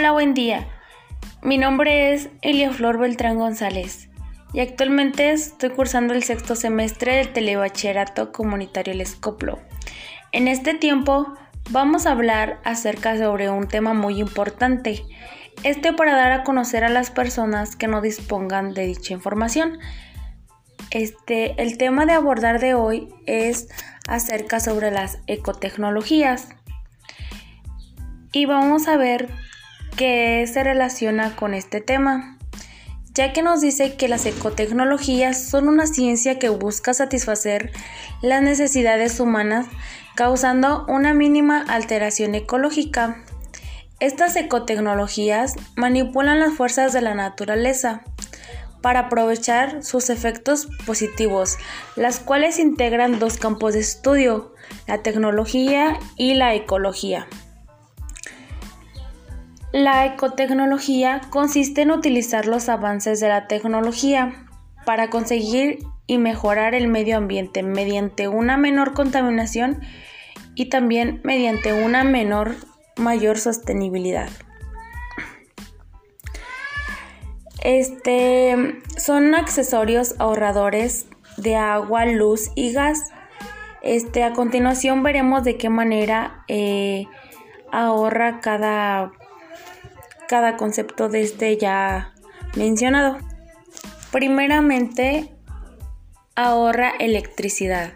Hola, buen día. Mi nombre es Elia Flor Beltrán González y actualmente estoy cursando el sexto semestre del Telebachillerato Comunitario El Escoplo. En este tiempo vamos a hablar acerca sobre un tema muy importante, este para dar a conocer a las personas que no dispongan de dicha información. Este, el tema de abordar de hoy es acerca sobre las ecotecnologías. Y vamos a ver que se relaciona con este tema, ya que nos dice que las ecotecnologías son una ciencia que busca satisfacer las necesidades humanas causando una mínima alteración ecológica. Estas ecotecnologías manipulan las fuerzas de la naturaleza para aprovechar sus efectos positivos, las cuales integran dos campos de estudio, la tecnología y la ecología. La ecotecnología consiste en utilizar los avances de la tecnología para conseguir y mejorar el medio ambiente mediante una menor contaminación y también mediante una menor mayor sostenibilidad. Este son accesorios ahorradores de agua, luz y gas. Este, a continuación veremos de qué manera eh, ahorra cada cada concepto de este ya mencionado. Primeramente, ahorra electricidad,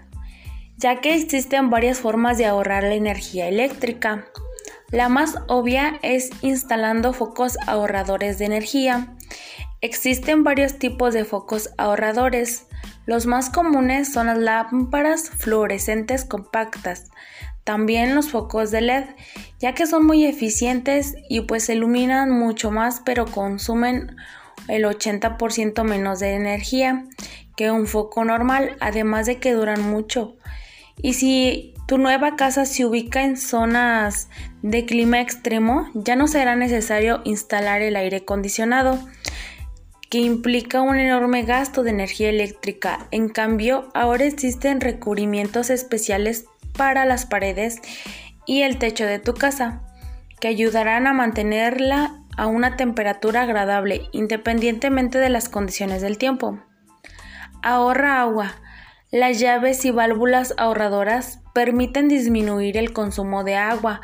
ya que existen varias formas de ahorrar la energía eléctrica. La más obvia es instalando focos ahorradores de energía. Existen varios tipos de focos ahorradores. Los más comunes son las lámparas fluorescentes compactas, también los focos de LED, ya que son muy eficientes y pues iluminan mucho más pero consumen el 80% menos de energía que un foco normal, además de que duran mucho. Y si tu nueva casa se ubica en zonas de clima extremo, ya no será necesario instalar el aire acondicionado, que implica un enorme gasto de energía eléctrica. En cambio, ahora existen recubrimientos especiales para las paredes y el techo de tu casa, que ayudarán a mantenerla a una temperatura agradable independientemente de las condiciones del tiempo. Ahorra agua. Las llaves y válvulas ahorradoras permiten disminuir el consumo de agua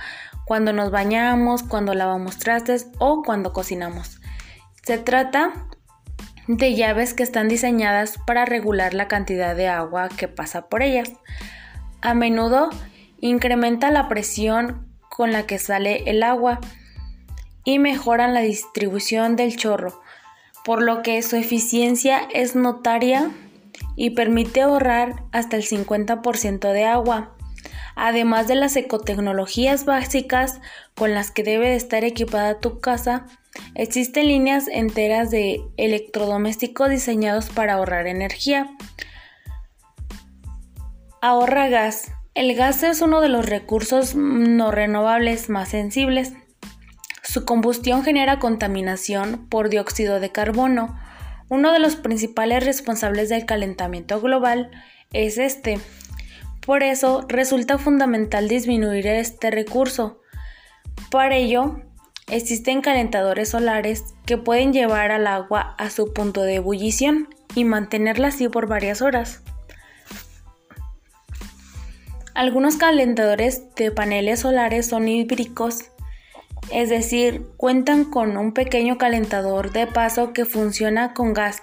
cuando nos bañamos, cuando lavamos trastes o cuando cocinamos. Se trata de llaves que están diseñadas para regular la cantidad de agua que pasa por ellas. A menudo incrementa la presión con la que sale el agua y mejoran la distribución del chorro, por lo que su eficiencia es notaria y permite ahorrar hasta el 50% de agua. Además de las ecotecnologías básicas con las que debe de estar equipada tu casa, existen líneas enteras de electrodomésticos diseñados para ahorrar energía. Ahorra gas. El gas es uno de los recursos no renovables más sensibles. Su combustión genera contaminación por dióxido de carbono. Uno de los principales responsables del calentamiento global es este. Por eso resulta fundamental disminuir este recurso. Para ello, existen calentadores solares que pueden llevar al agua a su punto de ebullición y mantenerla así por varias horas. Algunos calentadores de paneles solares son híbricos, es decir, cuentan con un pequeño calentador de paso que funciona con gas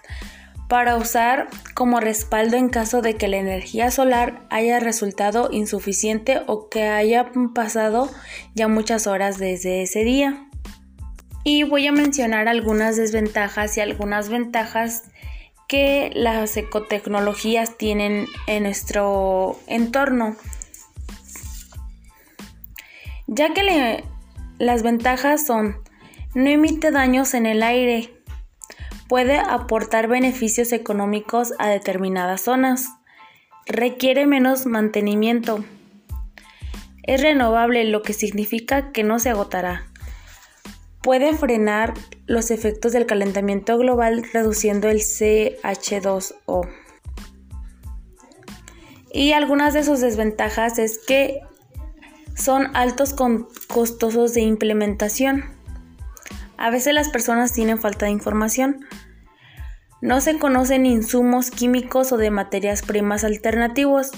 para usar como respaldo en caso de que la energía solar haya resultado insuficiente o que haya pasado ya muchas horas desde ese día. Y voy a mencionar algunas desventajas y algunas ventajas que las ecotecnologías tienen en nuestro entorno ya que las ventajas son no emite daños en el aire, puede aportar beneficios económicos a determinadas zonas, requiere menos mantenimiento, es renovable, lo que significa que no se agotará. Puede frenar los efectos del calentamiento global reduciendo el CH2O. Y algunas de sus desventajas es que son altos con costosos de implementación. A veces las personas tienen falta de información. No se conocen insumos químicos o de materias primas alternativos.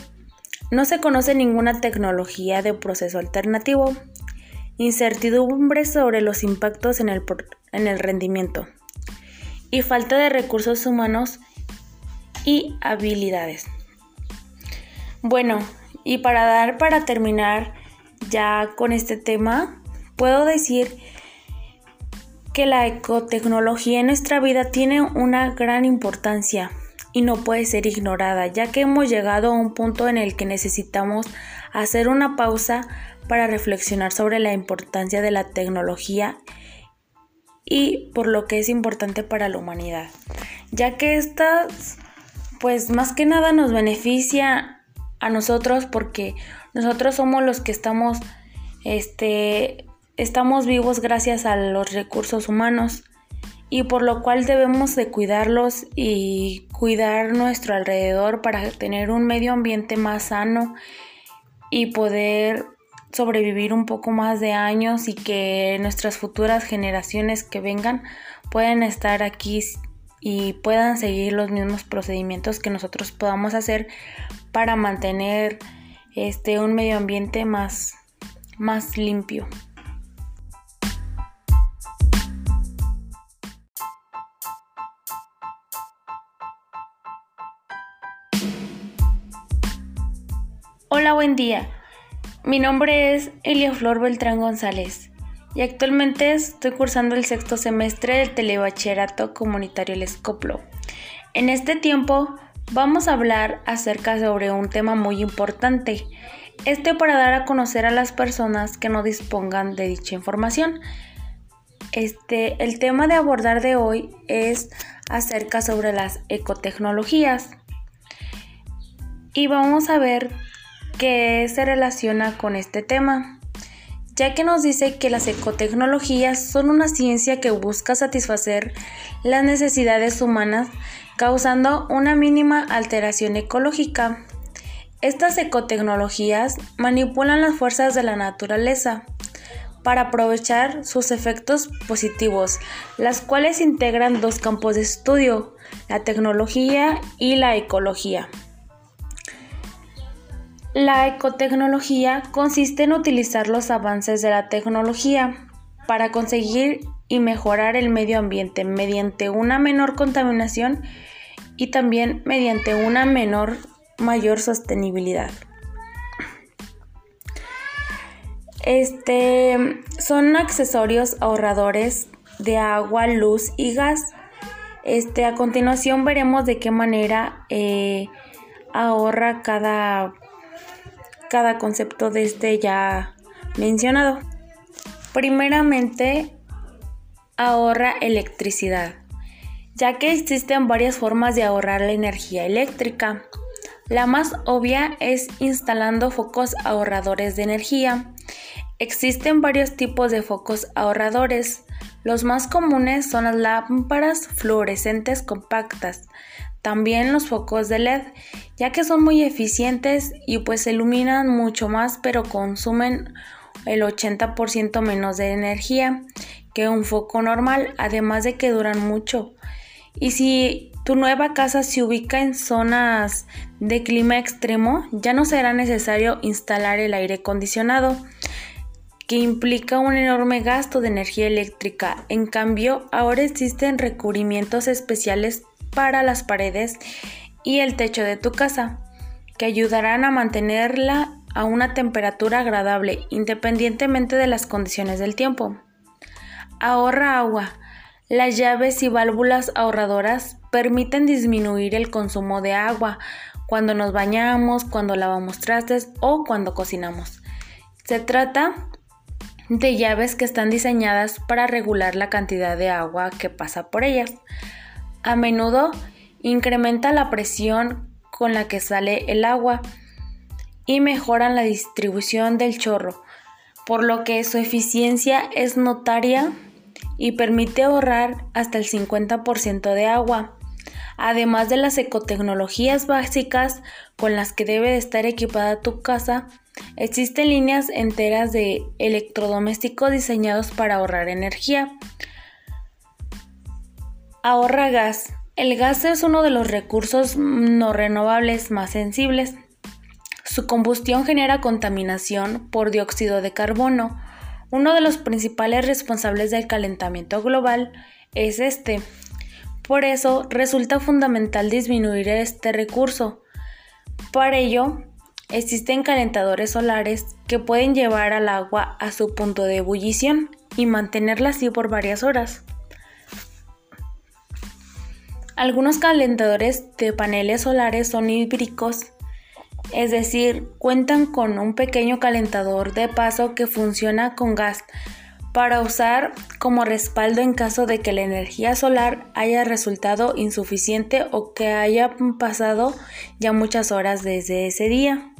No se conoce ninguna tecnología de proceso alternativo. Incertidumbre sobre los impactos en el, en el rendimiento. Y falta de recursos humanos y habilidades. Bueno, y para dar para terminar ya con este tema, puedo decir que la ecotecnología en nuestra vida tiene una gran importancia y no puede ser ignorada, ya que hemos llegado a un punto en el que necesitamos hacer una pausa para reflexionar sobre la importancia de la tecnología y por lo que es importante para la humanidad, ya que esta, pues más que nada nos beneficia a nosotros porque nosotros somos los que estamos, este, estamos vivos gracias a los recursos humanos y por lo cual debemos de cuidarlos y cuidar nuestro alrededor para tener un medio ambiente más sano y poder sobrevivir un poco más de años y que nuestras futuras generaciones que vengan puedan estar aquí y puedan seguir los mismos procedimientos que nosotros podamos hacer para mantener este un medio ambiente más más limpio. Buen día. Mi nombre es Elia Flor Beltrán González y actualmente estoy cursando el sexto semestre del Telebachillerato Comunitario El Escoplo. En este tiempo vamos a hablar acerca sobre un tema muy importante, este para dar a conocer a las personas que no dispongan de dicha información. Este, el tema de abordar de hoy es acerca sobre las ecotecnologías. Y vamos a ver que se relaciona con este tema, ya que nos dice que las ecotecnologías son una ciencia que busca satisfacer las necesidades humanas causando una mínima alteración ecológica. Estas ecotecnologías manipulan las fuerzas de la naturaleza para aprovechar sus efectos positivos, las cuales integran dos campos de estudio, la tecnología y la ecología. La ecotecnología consiste en utilizar los avances de la tecnología para conseguir y mejorar el medio ambiente mediante una menor contaminación y también mediante una menor mayor sostenibilidad. Este son accesorios ahorradores de agua, luz y gas. Este, a continuación veremos de qué manera eh, ahorra cada cada concepto de este ya mencionado. Primeramente, ahorra electricidad, ya que existen varias formas de ahorrar la energía eléctrica. La más obvia es instalando focos ahorradores de energía. Existen varios tipos de focos ahorradores. Los más comunes son las lámparas fluorescentes compactas, también los focos de LED, ya que son muy eficientes y pues iluminan mucho más pero consumen el 80% menos de energía que un foco normal, además de que duran mucho. Y si tu nueva casa se ubica en zonas de clima extremo, ya no será necesario instalar el aire acondicionado, que implica un enorme gasto de energía eléctrica. En cambio, ahora existen recubrimientos especiales para las paredes y el techo de tu casa, que ayudarán a mantenerla a una temperatura agradable independientemente de las condiciones del tiempo. Ahorra agua. Las llaves y válvulas ahorradoras permiten disminuir el consumo de agua cuando nos bañamos, cuando lavamos trastes o cuando cocinamos. Se trata de llaves que están diseñadas para regular la cantidad de agua que pasa por ellas. A menudo incrementa la presión con la que sale el agua y mejoran la distribución del chorro, por lo que su eficiencia es notaria y permite ahorrar hasta el 50% de agua. Además de las ecotecnologías básicas con las que debe estar equipada tu casa, existen líneas enteras de electrodomésticos diseñados para ahorrar energía Ahorra gas. El gas es uno de los recursos no renovables más sensibles. Su combustión genera contaminación por dióxido de carbono. Uno de los principales responsables del calentamiento global es este. Por eso resulta fundamental disminuir este recurso. Para ello, existen calentadores solares que pueden llevar al agua a su punto de ebullición y mantenerla así por varias horas. Algunos calentadores de paneles solares son híbricos, es decir, cuentan con un pequeño calentador de paso que funciona con gas para usar como respaldo en caso de que la energía solar haya resultado insuficiente o que haya pasado ya muchas horas desde ese día.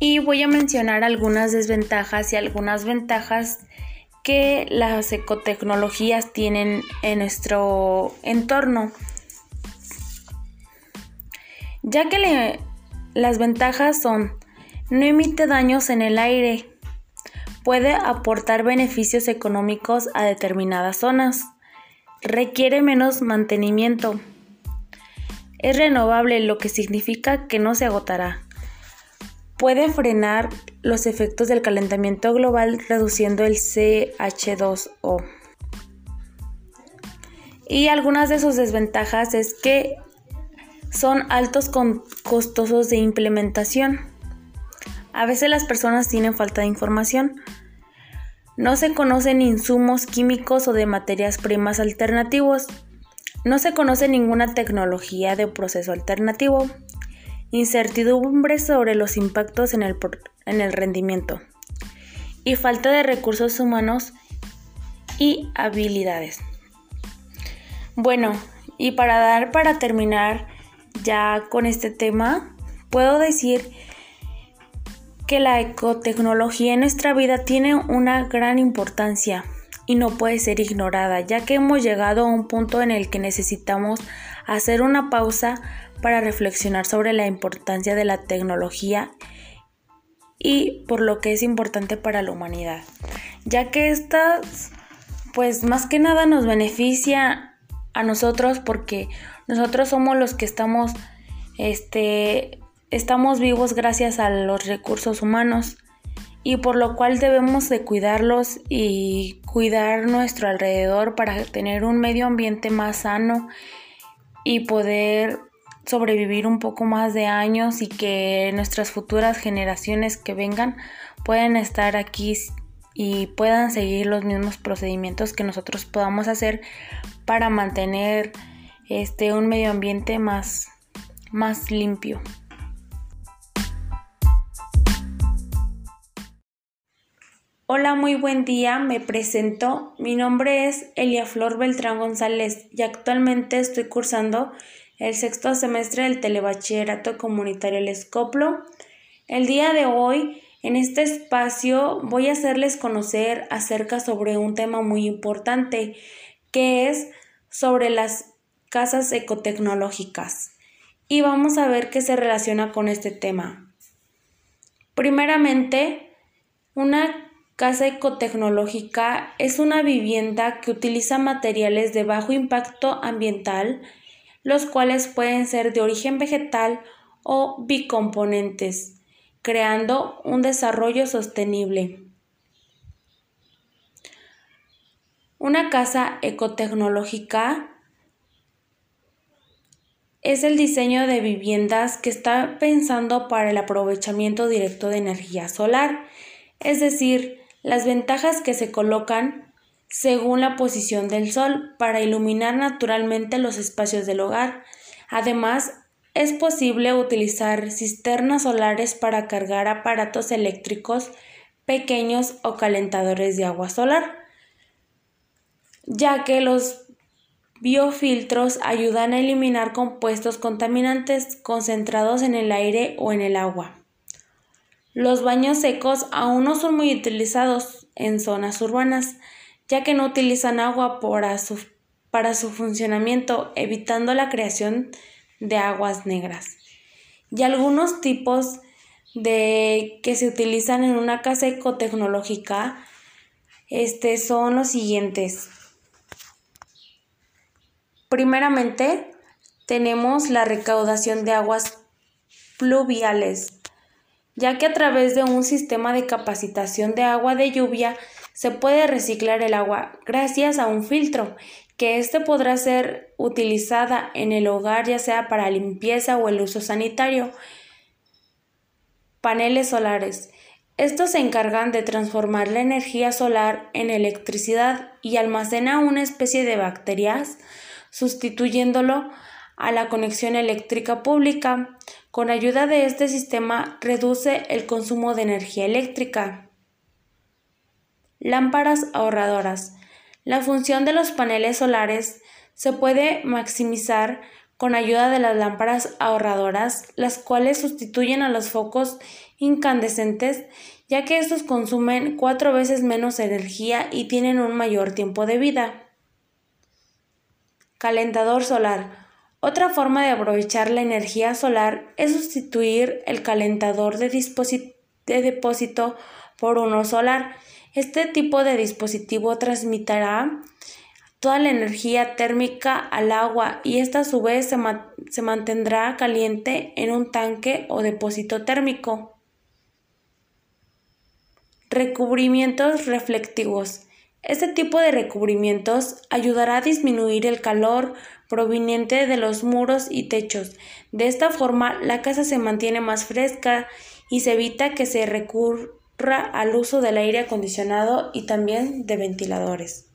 Y voy a mencionar algunas desventajas y algunas ventajas que las ecotecnologías tienen en nuestro entorno ya que las ventajas son no emite daños en el aire, puede aportar beneficios económicos a determinadas zonas, requiere menos mantenimiento, es renovable, lo que significa que no se agotará. Puede frenar los efectos del calentamiento global reduciendo el CH2O. Y algunas de sus desventajas es que son altos con costosos de implementación. A veces las personas tienen falta de información. No se conocen insumos químicos o de materias primas alternativos. No se conoce ninguna tecnología de proceso alternativo. Incertidumbre sobre los impactos en el, en el rendimiento. Y falta de recursos humanos y habilidades. Bueno, y para dar para terminar ya con este tema, puedo decir que la ecotecnología en nuestra vida tiene una gran importancia y no puede ser ignorada, ya que hemos llegado a un punto en el que necesitamos hacer una pausa para reflexionar sobre la importancia de la tecnología y por lo que es importante para la humanidad, ya que esta pues más que nada nos beneficia a nosotros porque nosotros somos los que estamos, este, estamos vivos gracias a los recursos humanos y por lo cual debemos de cuidarlos y cuidar nuestro alrededor para tener un medio ambiente más sano y poder sobrevivir un poco más de años y que nuestras futuras generaciones que vengan puedan estar aquí y puedan seguir los mismos procedimientos que nosotros podamos hacer para mantener este, un medio ambiente más, más limpio. Hola, muy buen día, me presento. Mi nombre es Elia Flor Beltrán González y actualmente estoy cursando el sexto semestre del Telebachillerato Comunitario El Escoplo. El día de hoy, en este espacio, voy a hacerles conocer acerca sobre un tema muy importante, que es sobre las casas ecotecnológicas y vamos a ver qué se relaciona con este tema. Primeramente, una casa ecotecnológica es una vivienda que utiliza materiales de bajo impacto ambiental, los cuales pueden ser de origen vegetal o bicomponentes, creando un desarrollo sostenible. Una casa ecotecnológica es el diseño de viviendas que está pensando para el aprovechamiento directo de energía solar, es decir, las ventajas que se colocan según la posición del sol para iluminar naturalmente los espacios del hogar. Además, es posible utilizar cisternas solares para cargar aparatos eléctricos pequeños o calentadores de agua solar, ya que los Biofiltros ayudan a eliminar compuestos contaminantes concentrados en el aire o en el agua. Los baños secos aún no son muy utilizados en zonas urbanas, ya que no utilizan agua para su, para su funcionamiento, evitando la creación de aguas negras. Y algunos tipos de que se utilizan en una casa ecotecnológica este, son los siguientes Primeramente, tenemos la recaudación de aguas pluviales, ya que a través de un sistema de capacitación de agua de lluvia se puede reciclar el agua gracias a un filtro, que éste podrá ser utilizada en el hogar ya sea para limpieza o el uso sanitario. Paneles solares. Estos se encargan de transformar la energía solar en electricidad y almacena una especie de bacterias, sustituyéndolo a la conexión eléctrica pública. Con ayuda de este sistema reduce el consumo de energía eléctrica. Lámparas ahorradoras. La función de los paneles solares se puede maximizar con ayuda de las lámparas ahorradoras, las cuales sustituyen a los focos incandescentes, ya que estos consumen cuatro veces menos energía y tienen un mayor tiempo de vida. Calentador solar. Otra forma de aprovechar la energía solar es sustituir el calentador de, de depósito por uno solar. Este tipo de dispositivo transmitirá toda la energía térmica al agua y esta a su vez se, se, mantendrá caliente en un tanque o depósito térmico. Recubrimientos reflectivos. Este tipo de recubrimientos ayudará a disminuir el calor proveniente de los muros y techos. De esta forma, la casa se mantiene más fresca y se evita que se recurra al uso del aire acondicionado y también de ventiladores.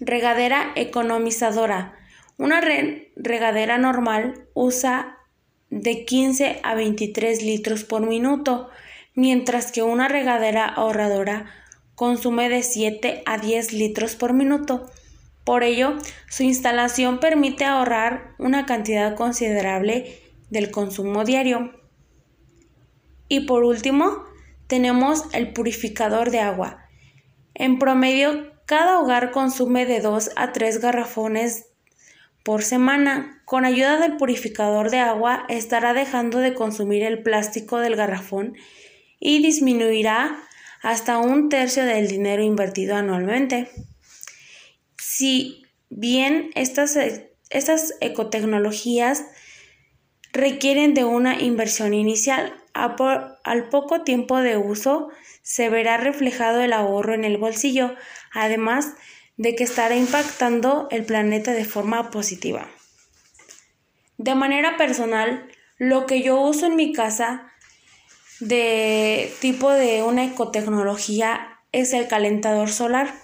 Regadera economizadora. Una regadera normal usa de 15 a 23 litros por minuto, mientras que una regadera ahorradora consume de 7 a 10 litros por minuto. Por ello, su instalación permite ahorrar una cantidad considerable del consumo diario. Y por último, tenemos el purificador de agua. En promedio, cada hogar consume de 2 a 3 garrafones por semana. Con ayuda del purificador de agua estará dejando de consumir el plástico del garrafón y disminuirá hasta un tercio del dinero invertido anualmente. Si bien estas, estas ecotecnologías requieren de una inversión inicial. al poco tiempo de uso se verá reflejado el ahorro en el bolsillo, además de que estará impactando el planeta de forma positiva. De manera personal, lo que yo uso en mi casa de tipo de una ecotecnología es el calentador solar,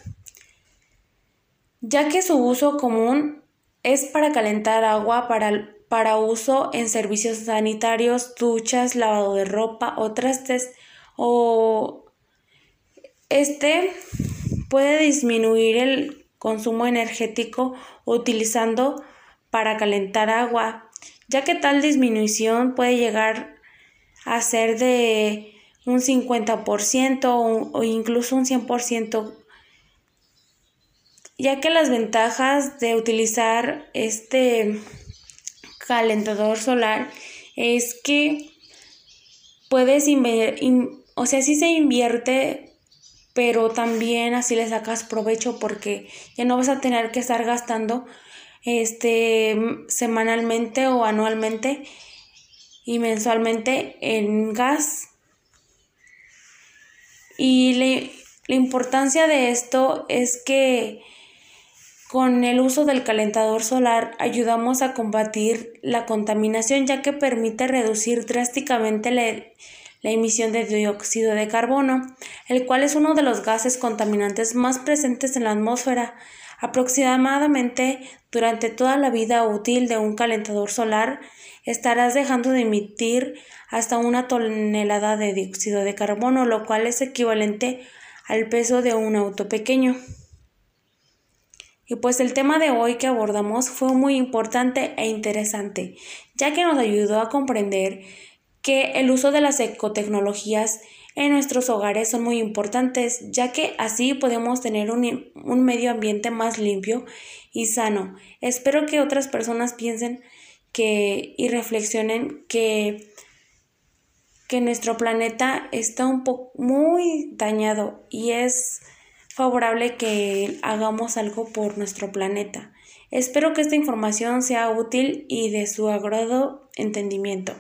ya que su uso común es para calentar agua para para uso en servicios sanitarios, duchas, lavado de ropa o trastes o este puede disminuir el consumo energético utilizando para calentar agua, ya que tal disminución puede llegar a ser de un 50% o, incluso un 100%, ya que las ventajas de utilizar este calentador solar es que puedes invertir, o sea, sí se invierte, pero también así le sacas provecho porque ya no vas a tener que estar gastando este semanalmente o anualmente y mensualmente en gas. Y la importancia de esto es que con el uso del calentador solar ayudamos a combatir la contaminación ya que permite reducir drásticamente la, emisión de dióxido de carbono, el cual es uno de los gases contaminantes más presentes en la atmósfera. Aproximadamente durante toda la vida útil de un calentador solar estarás dejando de emitir hasta una tonelada de dióxido de carbono, lo cual es equivalente al peso de un auto pequeño. Y pues el tema de hoy que abordamos fue muy importante e interesante, ya que nos ayudó a comprender que el uso de las ecotecnologías en nuestros hogares son muy importantes, ya que así podemos tener un, un, medio ambiente más limpio y sano. Espero que otras personas piensen que y reflexionen que, que nuestro planeta está un poco muy dañado y es favorable que hagamos algo por nuestro planeta. Espero que esta información sea útil y de su agrado entendimiento.